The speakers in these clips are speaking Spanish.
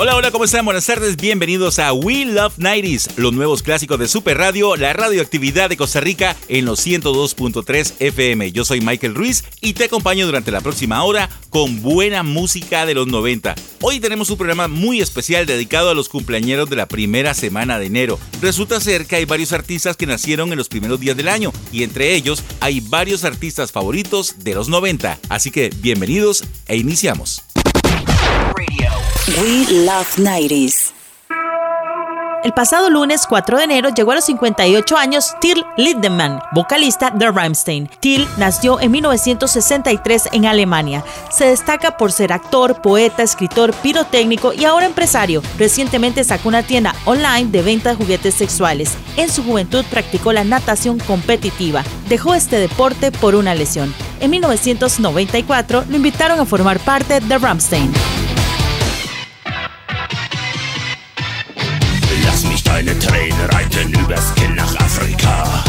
Hola, hola, ¿cómo están? Buenas tardes, bienvenidos a We Love 90s, los nuevos clásicos de Super Radio, la radioactividad de Costa Rica en los 102.3 FM. Yo soy Michael Ruiz y te acompaño durante la próxima hora con buena música de los 90. Hoy tenemos un programa muy especial dedicado a los cumpleañeros de la primera semana de enero. Resulta ser que hay varios artistas que nacieron en los primeros días del año y entre ellos hay varios artistas favoritos de los 90. Así que bienvenidos e iniciamos. We Love 90s. El pasado lunes 4 de enero llegó a los 58 años Till Lindemann, vocalista de Rammstein. Till nació en 1963 en Alemania. Se destaca por ser actor, poeta, escritor, pirotécnico y ahora empresario. Recientemente sacó una tienda online de venta de juguetes sexuales. En su juventud practicó la natación competitiva. Dejó este deporte por una lesión. En 1994 lo invitaron a formar parte de Rammstein. Deine Tränen reiten übers Kinn nach Afrika.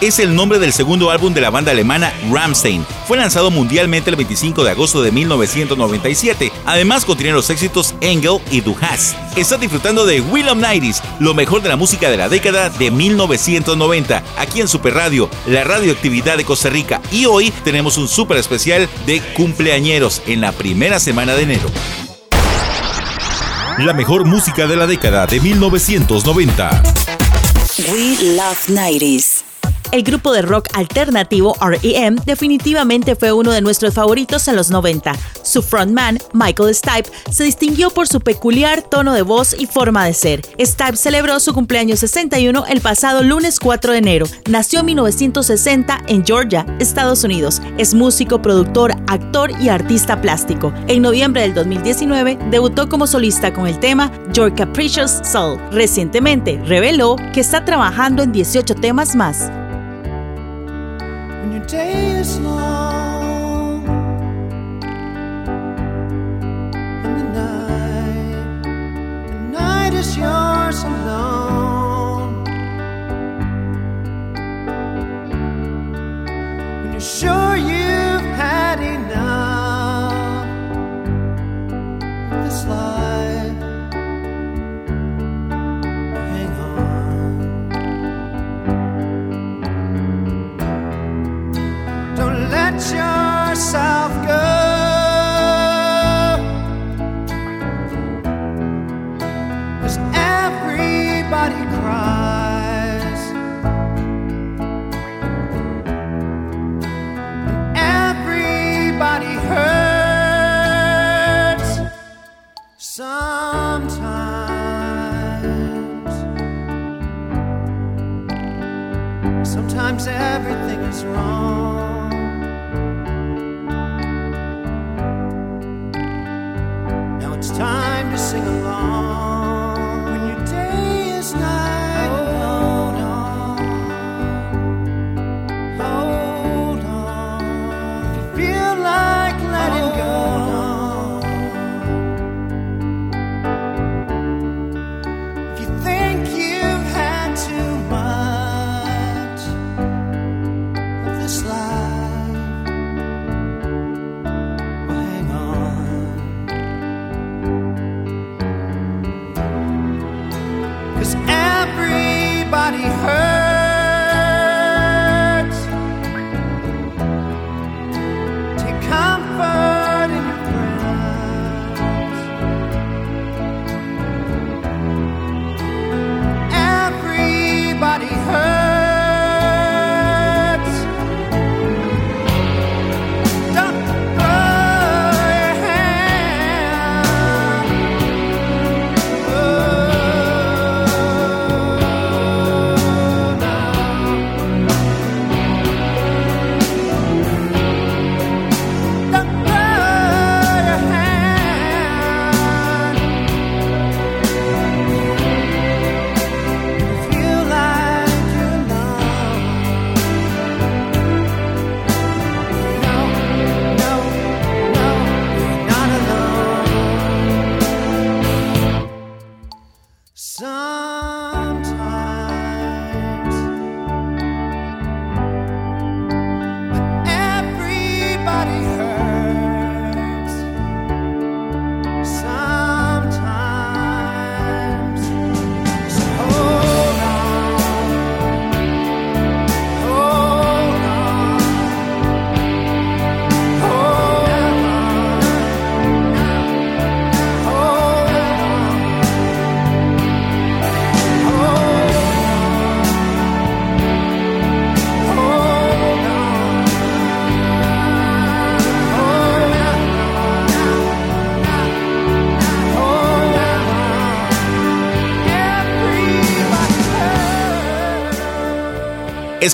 Es el nombre del segundo álbum de la banda alemana Rammstein. Fue lanzado mundialmente el 25 de agosto de 1997. Además contiene los éxitos Engel y Du hast. Estás disfrutando de Will of Nighties, lo mejor de la música de la década de 1990, aquí en Super Radio, la radioactividad de Costa Rica. Y hoy tenemos un super especial de cumpleañeros en la primera semana de enero. La mejor música de la década de 1990. We Love 90s. El grupo de rock alternativo REM definitivamente fue uno de nuestros favoritos en los 90. Su frontman, Michael Stipe, se distinguió por su peculiar tono de voz y forma de ser. Stipe celebró su cumpleaños 61 el pasado lunes 4 de enero. Nació en 1960 en Georgia, Estados Unidos. Es músico, productor, actor y artista plástico. En noviembre del 2019 debutó como solista con el tema Your Capricious Soul. Recientemente reveló que está trabajando en 18 temas más. alone. When you're sure you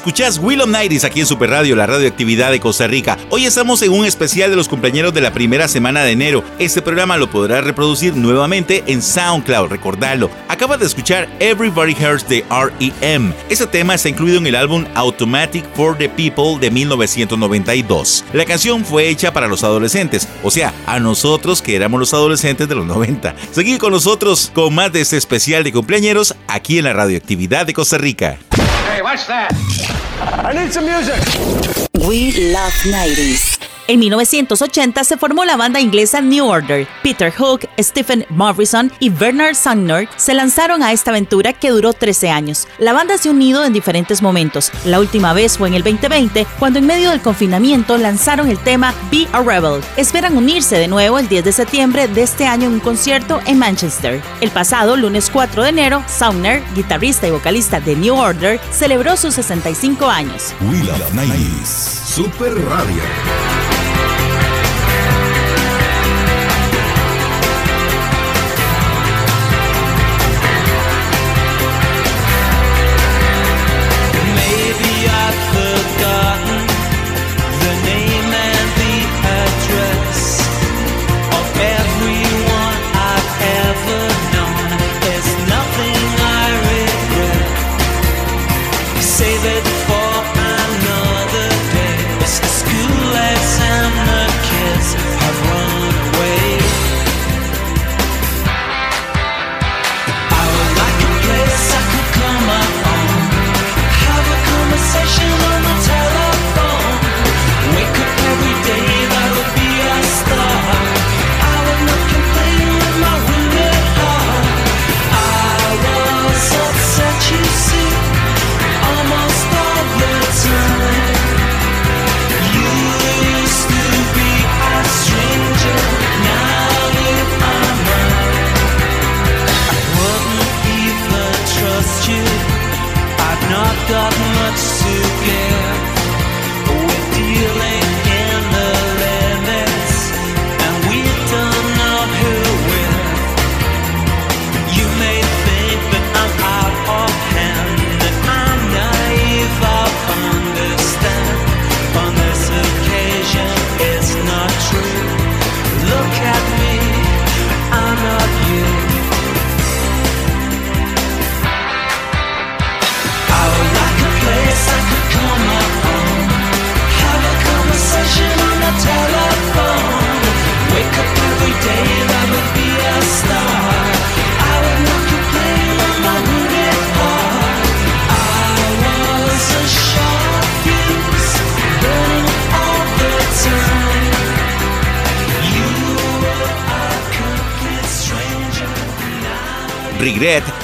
Escuchás Will of aquí en Super Radio, la radioactividad de Costa Rica. Hoy estamos en un especial de los cumpleaños de la primera semana de enero. Este programa lo podrás reproducir nuevamente en SoundCloud, recordarlo. Acabas de escuchar Everybody Hurts de REM. Ese tema está incluido en el álbum Automatic for the People de 1992. La canción fue hecha para los adolescentes, o sea, a nosotros que éramos los adolescentes de los 90. Seguid con nosotros con más de este especial de cumpleaños aquí en la radioactividad de Costa Rica. Hey, watch that. I need some music. We Love 90s. En 1980 se formó la banda inglesa New Order. Peter Hook, Stephen Morrison y Bernard Sumner se lanzaron a esta aventura que duró 13 años. La banda se ha unido en diferentes momentos. La última vez fue en el 2020, cuando en medio del confinamiento lanzaron el tema Be a Rebel. Esperan unirse de nuevo el 10 de septiembre de este año en un concierto en Manchester. El pasado lunes 4 de enero, Sumner, guitarrista y vocalista de New Order, celebró sus 65 años. We Love 90s. Super Radio.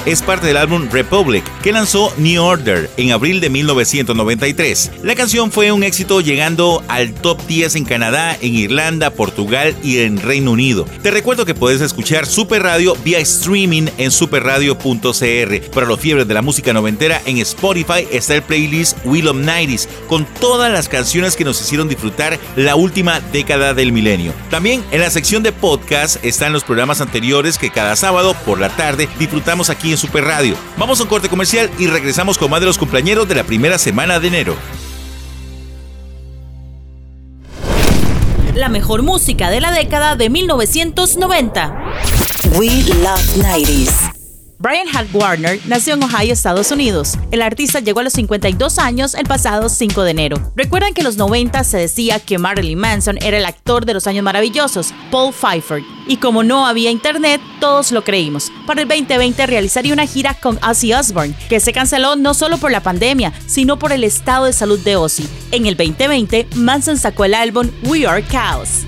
Es parte del álbum Republic que lanzó New Order en abril de 1993. La canción fue un éxito llegando al top 10 en Canadá, en Irlanda, Portugal y en Reino Unido. Te recuerdo que puedes escuchar Super Radio vía streaming en superradio.cr. Para los fiebres de la música noventera en Spotify está el playlist Will of 90s con todas las canciones que nos hicieron disfrutar la última década del milenio. También en la sección de podcast están los programas anteriores que cada sábado por la tarde disfrutamos aquí en Super Radio. Vamos a un corte comercial y regresamos con más de los cumpleaños de la primera semana de enero. La mejor música de la década de 1990. We Love 90s. Brian Hart Warner nació en Ohio, Estados Unidos. El artista llegó a los 52 años el pasado 5 de enero. Recuerdan que en los 90 se decía que Marilyn Manson era el actor de los años maravillosos, Paul Pfeiffer. Y como no había internet, todos lo creímos. Para el 2020 realizaría una gira con Ozzy Osbourne, que se canceló no solo por la pandemia, sino por el estado de salud de Ozzy. En el 2020, Manson sacó el álbum We Are Chaos.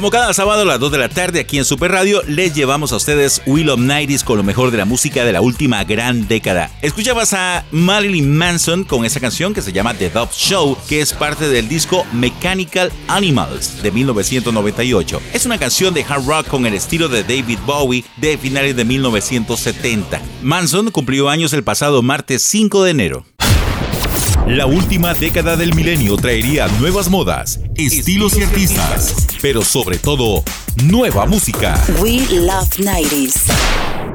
Como cada sábado a las 2 de la tarde aquí en Super Radio, les llevamos a ustedes Will of Nighties con lo mejor de la música de la última gran década. Escuchabas a Marilyn Manson con esa canción que se llama The Dove Show, que es parte del disco Mechanical Animals de 1998. Es una canción de hard rock con el estilo de David Bowie de finales de 1970. Manson cumplió años el pasado martes 5 de enero. La última década del milenio traería nuevas modas, estilos y artistas, pero sobre todo, nueva música. We love 90s.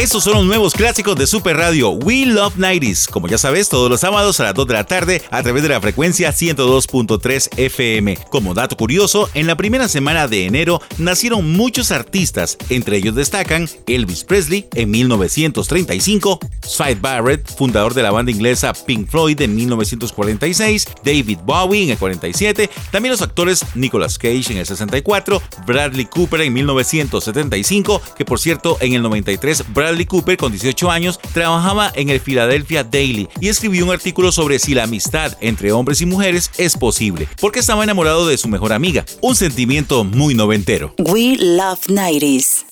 Estos son los nuevos clásicos de Super Radio We Love 90s. Como ya sabes, todos los sábados a las 2 de la tarde a través de la frecuencia 102.3 FM. Como dato curioso, en la primera semana de enero nacieron muchos artistas. Entre ellos destacan Elvis Presley en 1935, Syd Barrett, fundador de la banda inglesa Pink Floyd en 1946, David Bowie en el 47, también los actores Nicolas Cage en el 64, Bradley Cooper en 1975, que por cierto en el 93 Bradley Cooper, con 18 años, trabajaba en el Philadelphia Daily y escribió un artículo sobre si la amistad entre hombres y mujeres es posible, porque estaba enamorado de su mejor amiga, un sentimiento muy noventero. We love 90s.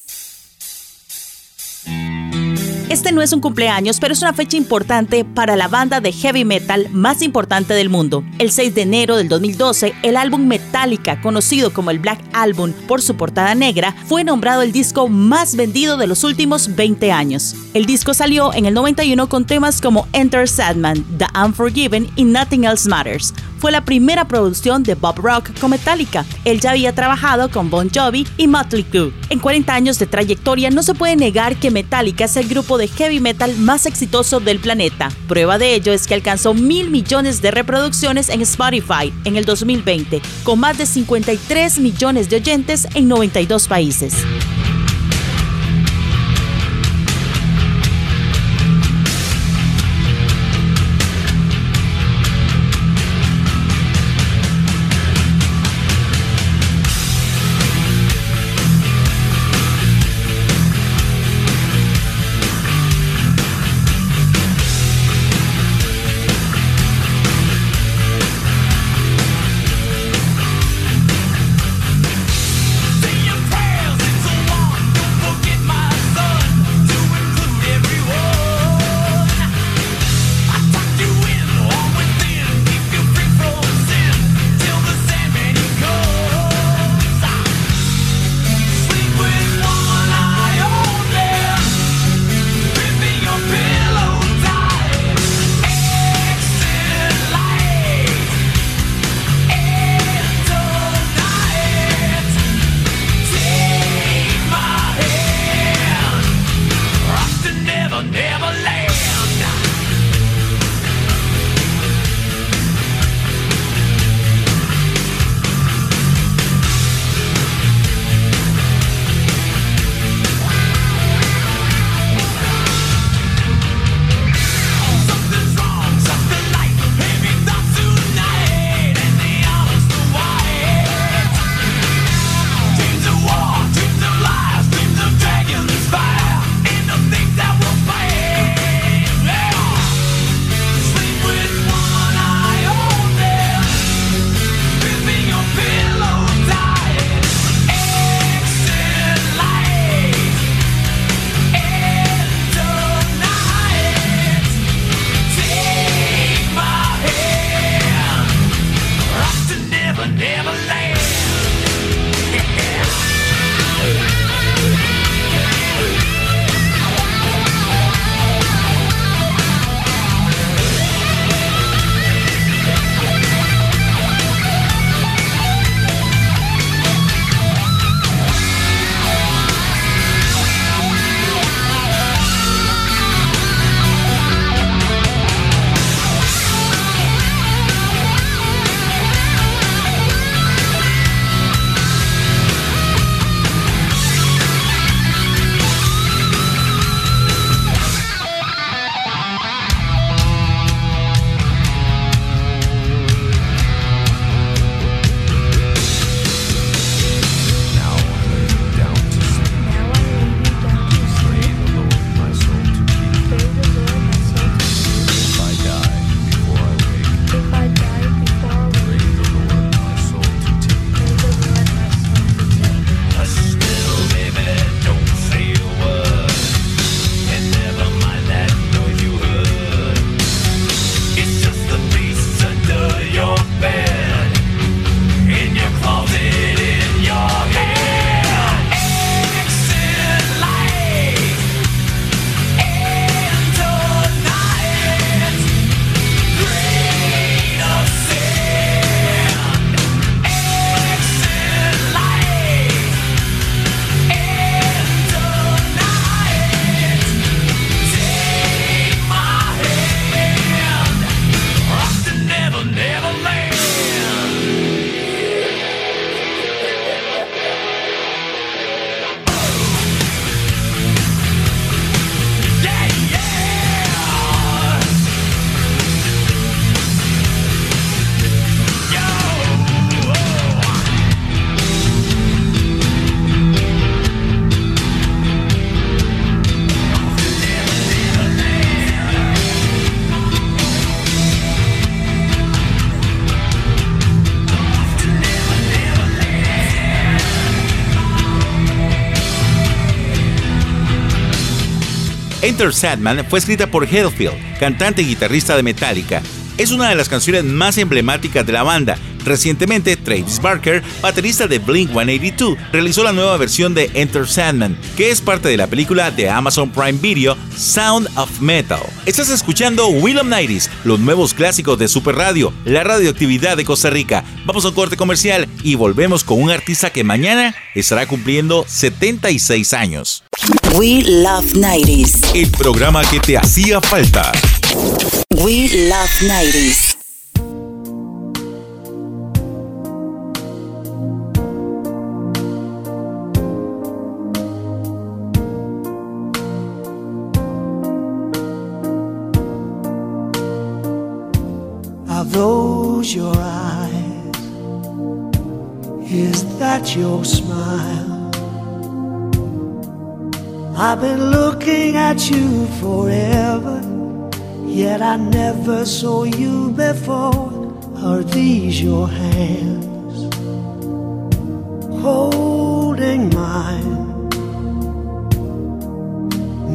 Este no es un cumpleaños, pero es una fecha importante para la banda de heavy metal más importante del mundo. El 6 de enero del 2012, el álbum Metallica, conocido como el Black Album por su portada negra, fue nombrado el disco más vendido de los últimos 20 años. El disco salió en el 91 con temas como Enter Sadman, The Unforgiven y Nothing Else Matters. Fue la primera producción de Bob Rock con Metallica. Él ya había trabajado con Bon Jovi y Motley Crue. En 40 años de trayectoria no se puede negar que Metallica es el grupo de heavy metal más exitoso del planeta. Prueba de ello es que alcanzó mil millones de reproducciones en Spotify en el 2020, con más de 53 millones de oyentes en 92 países. Enter Sadman fue escrita por Hetfield, cantante y guitarrista de Metallica. Es una de las canciones más emblemáticas de la banda. Recientemente, Travis Barker, baterista de Blink 182, realizó la nueva versión de Enter Sandman, que es parte de la película de Amazon Prime Video Sound of Metal. Estás escuchando Will of Nighties, los nuevos clásicos de Super Radio, la radioactividad de Costa Rica. Vamos a un corte comercial y volvemos con un artista que mañana estará cumpliendo 76 años. We Love 90s. El programa que te hacía falta. We Love 90s. That your smile? I've been looking at you forever, yet I never saw you before. Are these your hands holding mine?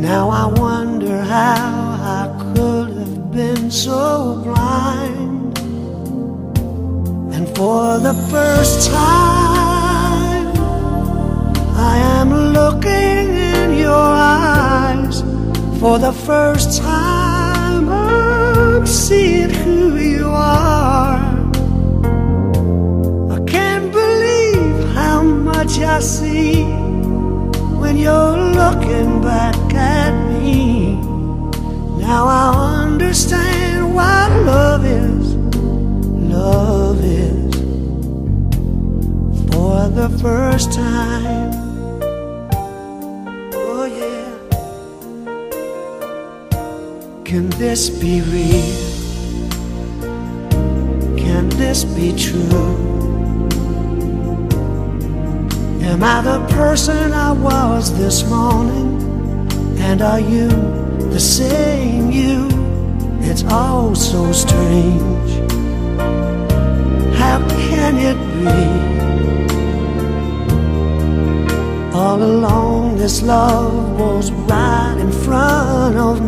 Now I wonder how I could have been so blind. And for the first time, I am looking in your eyes. For the first time, I'm seeing who you are. I can't believe how much I see when you're looking back at me. Now I understand what love is. Love is for the first time. Can this be real? Can this be true? Am I the person I was this morning? And are you the same you? It's all so strange. How can it be? All along, this love was right in front of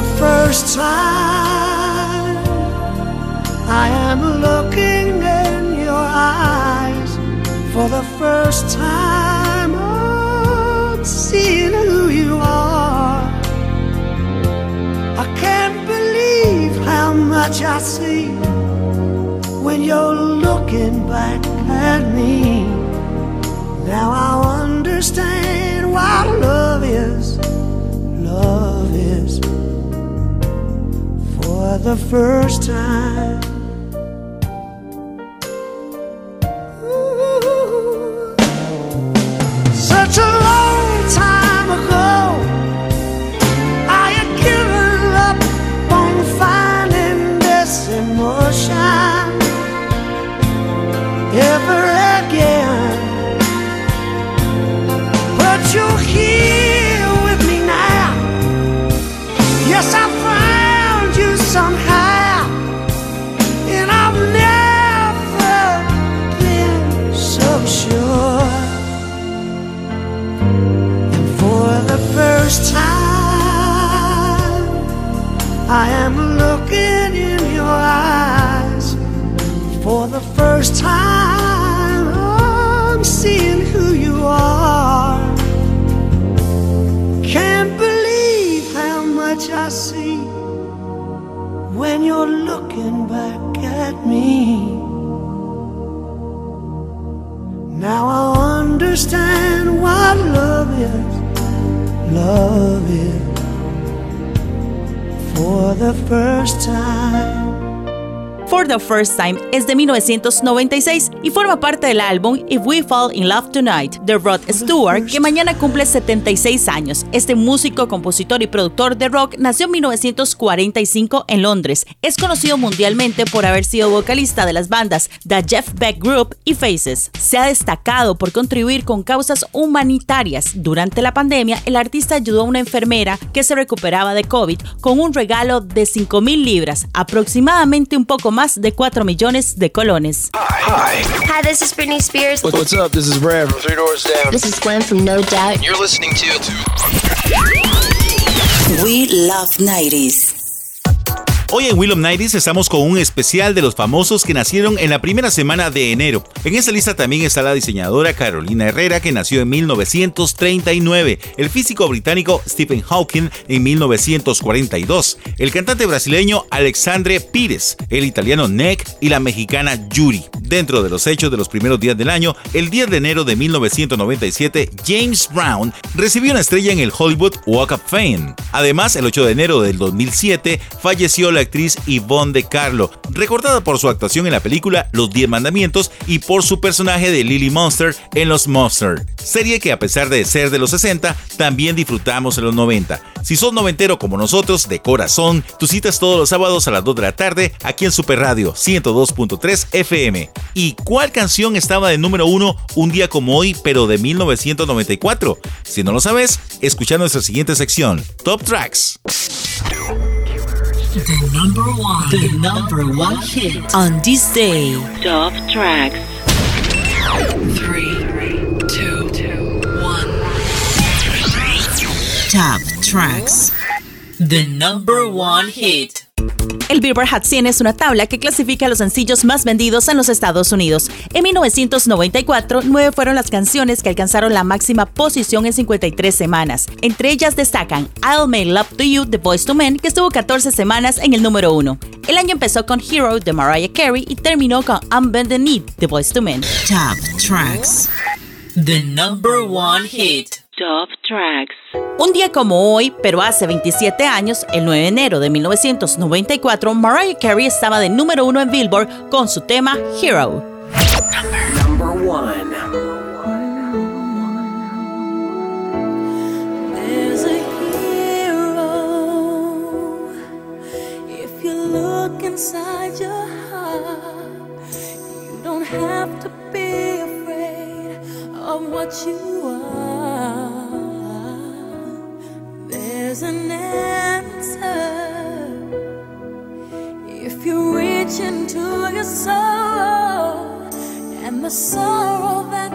the first time, I am looking in your eyes. For the first time, oh, I'm seeing who you are. I can't believe how much I see when you're looking back at me. Now the first time. Love is for the first time. For the First Time es de 1996 y forma parte del álbum If We Fall in Love Tonight de Rod Stewart, que mañana cumple 76 años. Este músico, compositor y productor de rock nació en 1945 en Londres. Es conocido mundialmente por haber sido vocalista de las bandas The Jeff Beck Group y Faces. Se ha destacado por contribuir con causas humanitarias. Durante la pandemia, el artista ayudó a una enfermera que se recuperaba de COVID con un regalo de 5 mil libras, aproximadamente un poco más más de 4 millones de colones. Hi, this is Britney Spears. What's up? This is Brad from Three Doors Down. This is Gwen from No Doubt. You're listening to We love 90s. Hoy en Will of estamos con un especial de los famosos que nacieron en la primera semana de enero. En esta lista también está la diseñadora Carolina Herrera, que nació en 1939, el físico británico Stephen Hawking en 1942, el cantante brasileño Alexandre Pires, el italiano Nick y la mexicana Yuri. Dentro de los hechos de los primeros días del año, el 10 de enero de 1997, James Brown recibió una estrella en el Hollywood Walk of Fame. Además, el 8 de enero del 2007 falleció la actriz Yvonne De Carlo, recordada por su actuación en la película Los Diez Mandamientos y por su personaje de Lily Monster en Los Monster, serie que a pesar de ser de los 60, también disfrutamos en los 90. Si sos noventero como nosotros, de corazón, tus citas todos los sábados a las 2 de la tarde aquí en Super Radio 102.3 FM. ¿Y cuál canción estaba de número uno un día como hoy, pero de 1994? Si no lo sabes, escucha nuestra siguiente sección, Top Tracks. The number one. The number one hit. On this day, Top tracks. Three, two, one. Top tracks. The number one hit. El Billboard Hot 100 es una tabla que clasifica los sencillos más vendidos en los Estados Unidos. En 1994, nueve fueron las canciones que alcanzaron la máxima posición en 53 semanas. Entre ellas destacan I'll Make Love to You de Boys to Men, que estuvo 14 semanas en el número 1. El año empezó con Hero de Mariah Carey y terminó con I'm Bend the Knee de Boys to Men. Top tracks. The number one hit. Top tracks. Un día como hoy, pero hace 27 años, el 9 de enero de 1994, Mariah Carey estaba de número 1 en Billboard con su tema Hero. Number one. There's a hero. If you look inside your heart, you don't have to be afraid of what you are. There's an answer. If you reach into your soul, and the sorrow that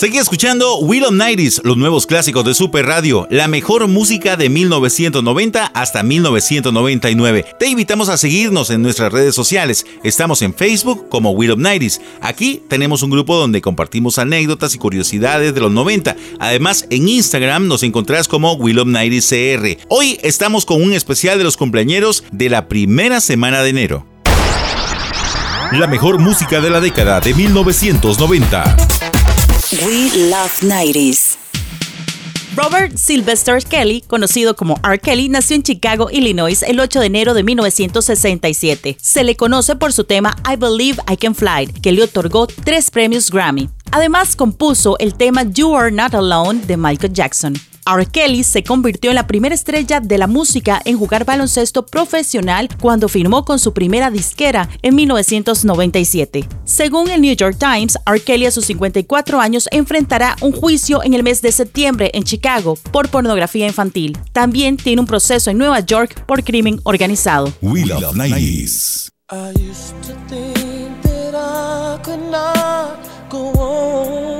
Seguí escuchando Will of Nighties, los nuevos clásicos de Super Radio, la mejor música de 1990 hasta 1999. Te invitamos a seguirnos en nuestras redes sociales. Estamos en Facebook como Will of Nighties. Aquí tenemos un grupo donde compartimos anécdotas y curiosidades de los 90. Además, en Instagram nos encontrás como Will of Nighties CR. Hoy estamos con un especial de los cumpleañeros de la primera semana de enero. La mejor música de la década de 1990. We Love 90s. Robert Sylvester Kelly, conocido como R. Kelly, nació en Chicago, Illinois, el 8 de enero de 1967. Se le conoce por su tema I Believe I Can Fly, que le otorgó tres premios Grammy. Además, compuso el tema You Are Not Alone de Michael Jackson. R. Kelly se convirtió en la primera estrella de la música en jugar baloncesto profesional cuando firmó con su primera disquera en 1997. Según el New York Times, R. Kelly a sus 54 años enfrentará un juicio en el mes de septiembre en Chicago por pornografía infantil. También tiene un proceso en Nueva York por crimen organizado. We Love 90s. I used to think that I could not go on.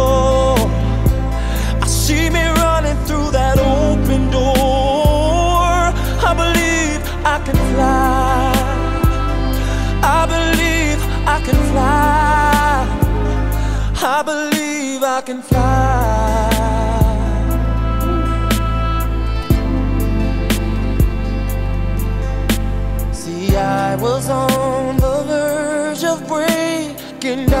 I can fly. See, I was on the verge of breaking down.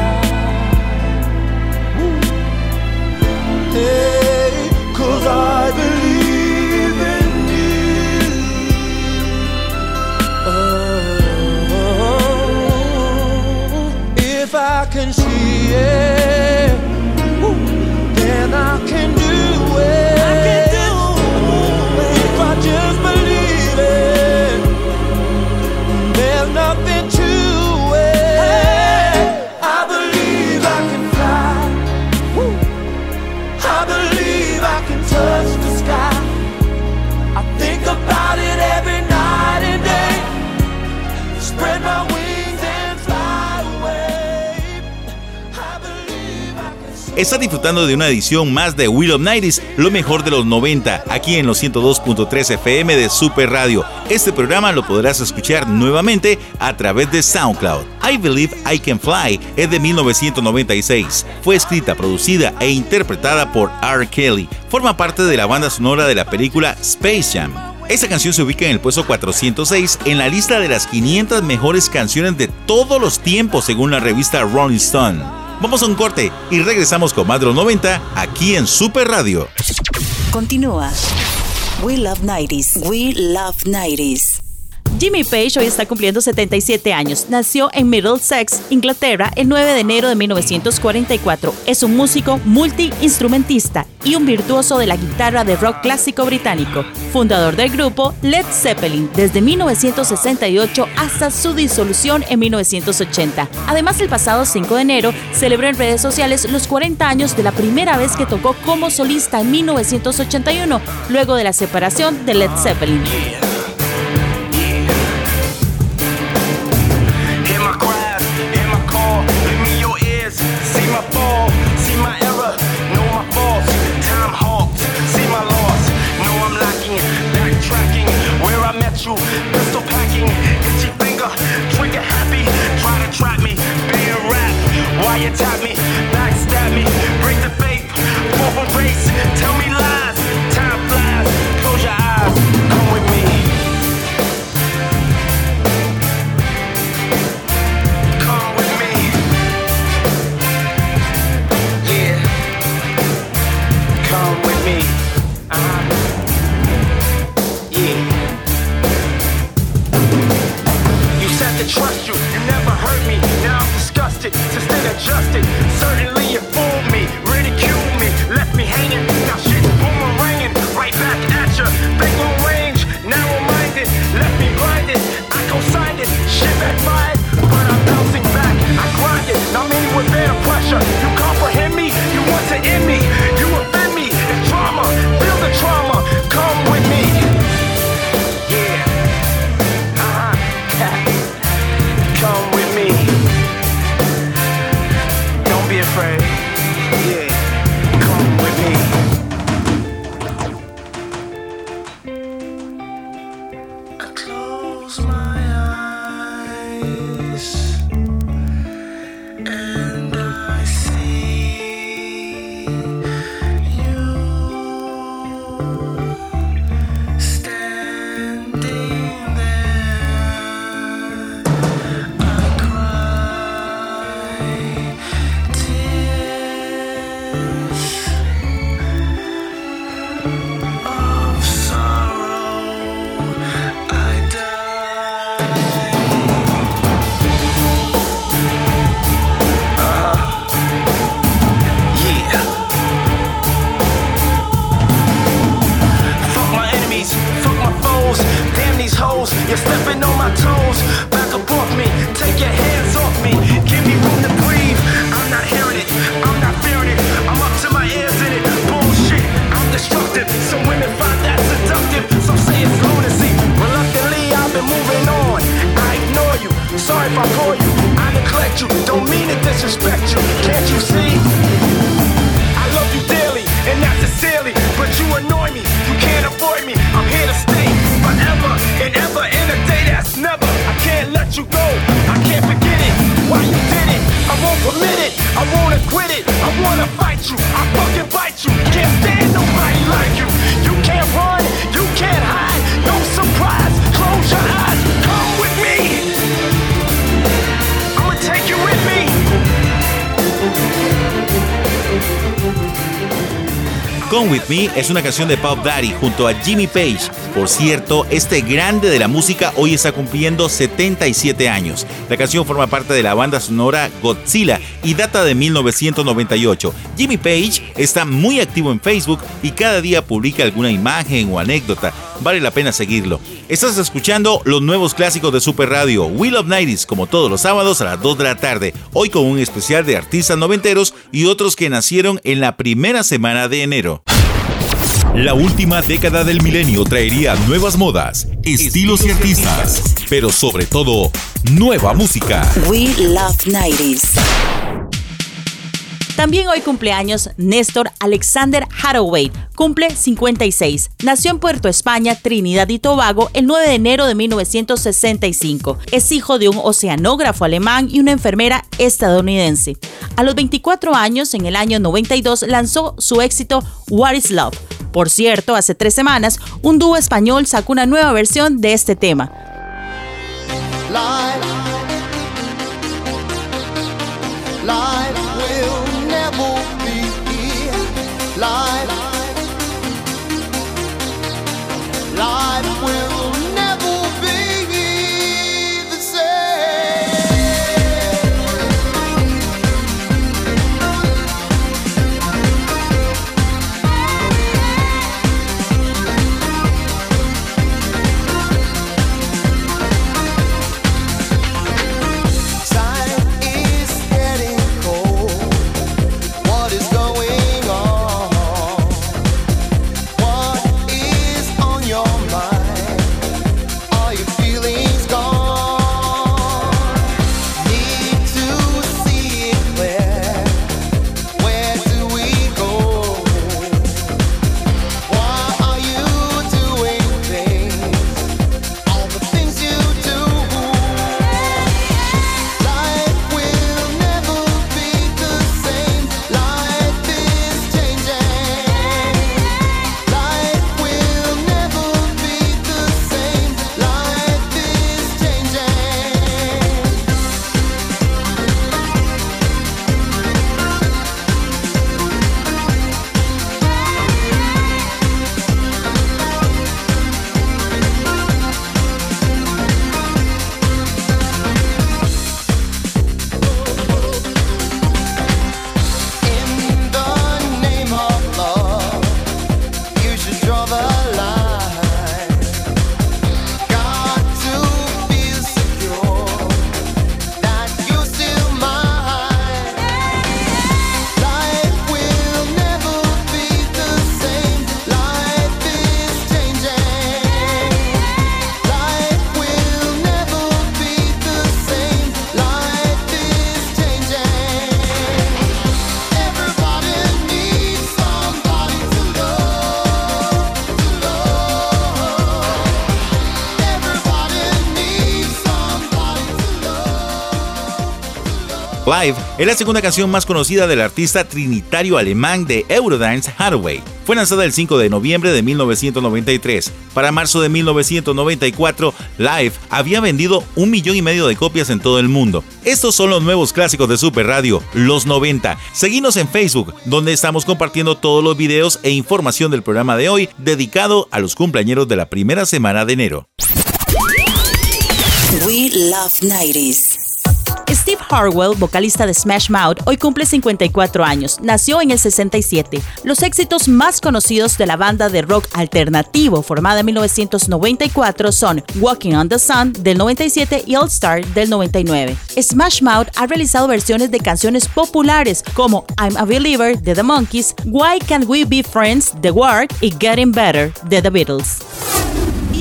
Cause I believe in. Oh, if I can see it, Está disfrutando de una edición más de Will of Nighties, lo mejor de los 90, aquí en los 102.3 FM de Super Radio. Este programa lo podrás escuchar nuevamente a través de SoundCloud. I Believe I Can Fly es de 1996. Fue escrita, producida e interpretada por R. Kelly. Forma parte de la banda sonora de la película Space Jam. Esta canción se ubica en el puesto 406 en la lista de las 500 mejores canciones de todos los tiempos según la revista Rolling Stone. Vamos a un corte y regresamos con los 90 aquí en Super Radio. Continúa. We Love 90s. We Love 90s. Jimmy Page hoy está cumpliendo 77 años. Nació en Middlesex, Inglaterra, el 9 de enero de 1944. Es un músico multiinstrumentista y un virtuoso de la guitarra de rock clásico británico. Fundador del grupo Led Zeppelin desde 1968 hasta su disolución en 1980. Además, el pasado 5 de enero celebró en redes sociales los 40 años de la primera vez que tocó como solista en 1981, luego de la separación de Led Zeppelin. You, pistol packing, itchy finger, trigger happy. Try to trap me, being rap. Why you tap me, With Me es una canción de Pop Daddy junto a Jimmy Page. Por cierto, este grande de la música hoy está cumpliendo 77 años. La canción forma parte de la banda sonora Godzilla y data de 1998. Jimmy Page está muy activo en Facebook y cada día publica alguna imagen o anécdota. Vale la pena seguirlo. Estás escuchando los nuevos clásicos de Super Radio, Will of Nighties, como todos los sábados a las 2 de la tarde. Hoy con un especial de artistas noventeros y otros que nacieron en la primera semana de enero. La última década del milenio traería nuevas modas, estilos y artistas, pero sobre todo, nueva música. We Love 90s. También hoy cumpleaños Néstor Alexander Hathaway, cumple 56. Nació en Puerto España, Trinidad y Tobago, el 9 de enero de 1965. Es hijo de un oceanógrafo alemán y una enfermera estadounidense. A los 24 años, en el año 92, lanzó su éxito What is Love. Por cierto, hace tres semanas, un dúo español sacó una nueva versión de este tema. Es la segunda canción más conocida del artista trinitario alemán de Eurodance Hathaway. Fue lanzada el 5 de noviembre de 1993. Para marzo de 1994, Live había vendido un millón y medio de copias en todo el mundo. Estos son los nuevos clásicos de Super Radio, los 90. Seguimos en Facebook, donde estamos compartiendo todos los videos e información del programa de hoy dedicado a los cumpleañeros de la primera semana de enero. We love 90s. Steve Harwell, vocalista de Smash Mouth, hoy cumple 54 años. Nació en el 67. Los éxitos más conocidos de la banda de rock alternativo formada en 1994 son Walking on the Sun del 97 y All Star del 99. Smash Mouth ha realizado versiones de canciones populares como I'm a Believer de The Monkees, Why Can't We Be Friends de Ward y Getting Better de The Beatles.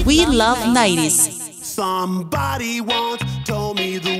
We love 90s. Somebody once told me the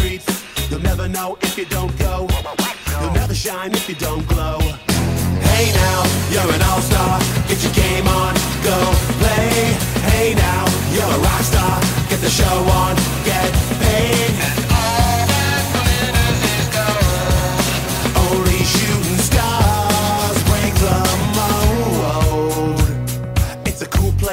never know if you don't go. You'll never shine if you don't glow. Hey now, you're an all-star. Get your game on, go play. Hey now, you're a rock star. Get the show on, get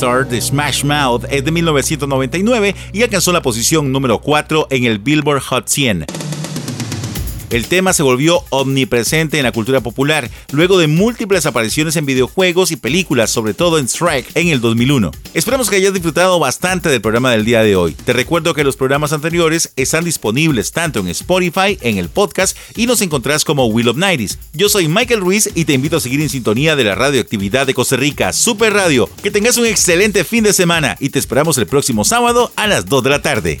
De Smash Mouth es de 1999 y alcanzó la posición número 4 en el Billboard Hot 100. El tema se volvió omnipresente en la cultura popular, luego de múltiples apariciones en videojuegos y películas, sobre todo en Shrek en el 2001. Esperamos que hayas disfrutado bastante del programa del día de hoy. Te recuerdo que los programas anteriores están disponibles tanto en Spotify, en el podcast y nos encontrás como Will of Nighties. Yo soy Michael Ruiz y te invito a seguir en sintonía de la radioactividad de Costa Rica, Super Radio. Que tengas un excelente fin de semana y te esperamos el próximo sábado a las 2 de la tarde.